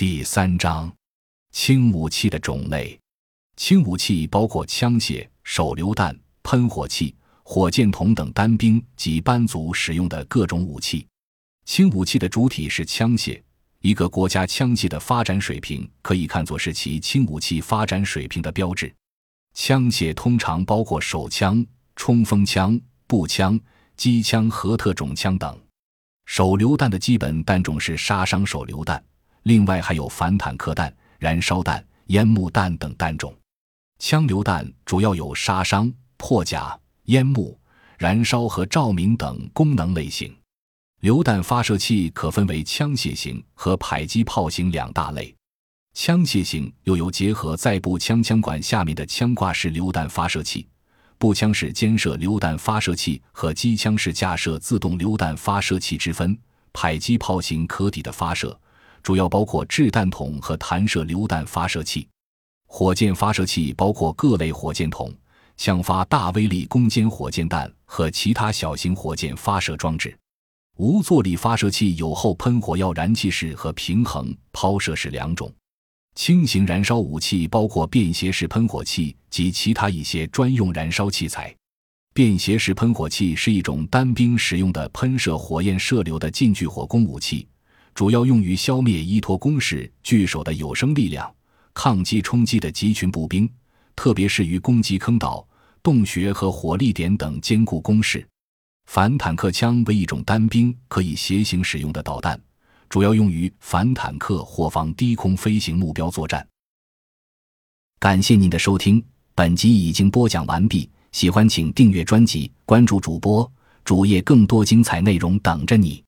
第三章，轻武器的种类。轻武器包括枪械、手榴弹、喷火器、火箭筒等单兵及班组使用的各种武器。轻武器的主体是枪械。一个国家枪械的发展水平，可以看作是其轻武器发展水平的标志。枪械通常包括手枪、冲锋枪、步枪、机枪和特种枪等。手榴弹的基本弹种是杀伤手榴弹。另外还有反坦克弹、燃烧弹、烟幕弹等弹种。枪榴弹主要有杀伤、破甲、烟幕、燃烧和照明等功能类型。榴弹发射器可分为枪械型和迫击炮型两大类。枪械型又有结合在步枪枪管下面的枪挂式榴弹发射器、步枪式肩射榴弹发射器和机枪式架设自动榴弹发射器之分。迫击炮型可抵的发射。主要包括掷弹筒和弹射榴弹发射器，火箭发射器包括各类火箭筒、枪发大威力攻坚火箭弹和其他小型火箭发射装置。无坐力发射器有后喷火药燃气式和平衡抛射式两种。轻型燃烧武器包括便携式喷火器及其他一些专用燃烧器材。便携式喷火器是一种单兵使用的喷射火焰射流的近距火攻武器。主要用于消灭依托攻势据守的有生力量、抗击冲击的集群步兵，特别是于攻击坑道、洞穴和火力点等坚固工事。反坦克枪为一种单兵可以斜行使用的导弹，主要用于反坦克或防低空飞行目标作战。感谢您的收听，本集已经播讲完毕。喜欢请订阅专辑，关注主播主页，更多精彩内容等着你。